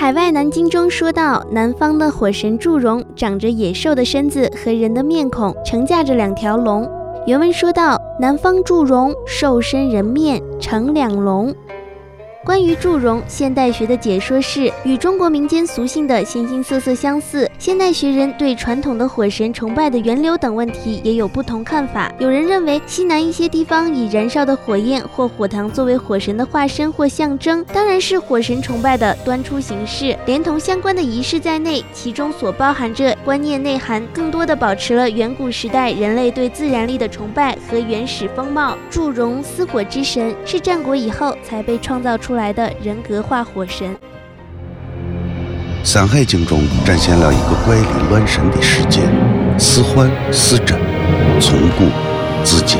海外南京中说到，南方的火神祝融长着野兽的身子和人的面孔，乘驾着两条龙。原文说到，南方祝融兽身人面，乘两龙。关于祝融，现代学的解说是与中国民间俗信的形形色色相似。现代学人对传统的火神崇拜的源流等问题也有不同看法。有人认为，西南一些地方以燃烧的火焰或火塘作为火神的化身或象征，当然是火神崇拜的端出形式，连同相关的仪式在内，其中所包含着观念内涵，更多的保持了远古时代人类对自然力的崇拜和原始风貌。祝融司火之神是战国以后才被创造出。出来的人格化火神，《山海经》中展现了一个怪力乱神的世界，似幻似真，从古至今